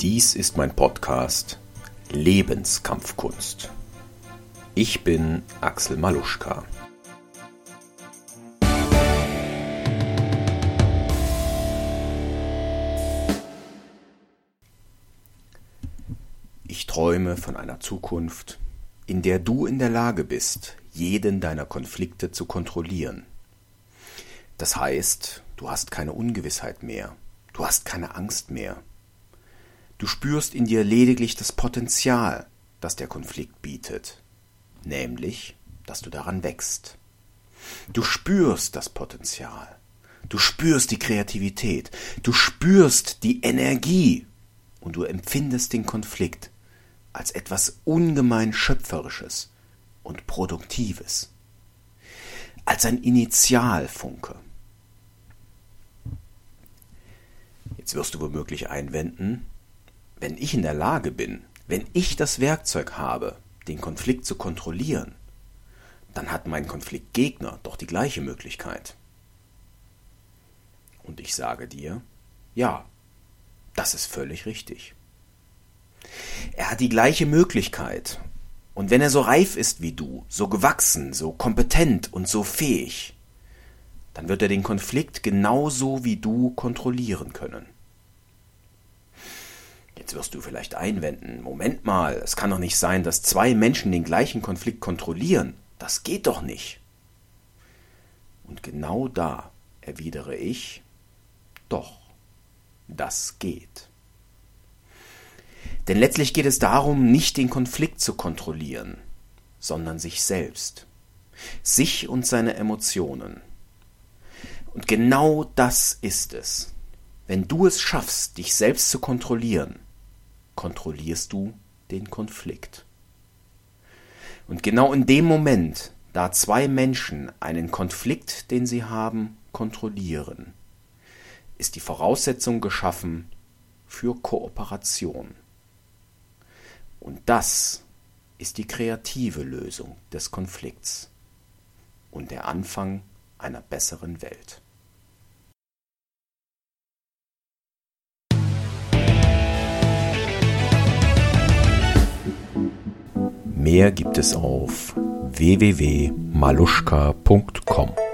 Dies ist mein Podcast Lebenskampfkunst. Ich bin Axel Maluschka. Ich träume von einer Zukunft, in der du in der Lage bist, jeden deiner Konflikte zu kontrollieren. Das heißt, du hast keine Ungewissheit mehr, du hast keine Angst mehr. Du spürst in dir lediglich das Potenzial, das der Konflikt bietet, nämlich, dass du daran wächst. Du spürst das Potenzial, du spürst die Kreativität, du spürst die Energie und du empfindest den Konflikt als etwas ungemein Schöpferisches und Produktives, als ein Initialfunke. Jetzt wirst du womöglich einwenden, wenn ich in der Lage bin, wenn ich das Werkzeug habe, den Konflikt zu kontrollieren, dann hat mein Konfliktgegner doch die gleiche Möglichkeit. Und ich sage dir, ja, das ist völlig richtig. Er hat die gleiche Möglichkeit. Und wenn er so reif ist wie du, so gewachsen, so kompetent und so fähig, dann wird er den Konflikt genauso wie du kontrollieren können. Jetzt wirst du vielleicht einwenden, Moment mal, es kann doch nicht sein, dass zwei Menschen den gleichen Konflikt kontrollieren. Das geht doch nicht. Und genau da erwidere ich, doch, das geht. Denn letztlich geht es darum, nicht den Konflikt zu kontrollieren, sondern sich selbst, sich und seine Emotionen. Und genau das ist es. Wenn du es schaffst, dich selbst zu kontrollieren, kontrollierst du den Konflikt. Und genau in dem Moment, da zwei Menschen einen Konflikt, den sie haben, kontrollieren, ist die Voraussetzung geschaffen für Kooperation. Und das ist die kreative Lösung des Konflikts und der Anfang einer besseren Welt. Mehr gibt es auf www.maluschka.com.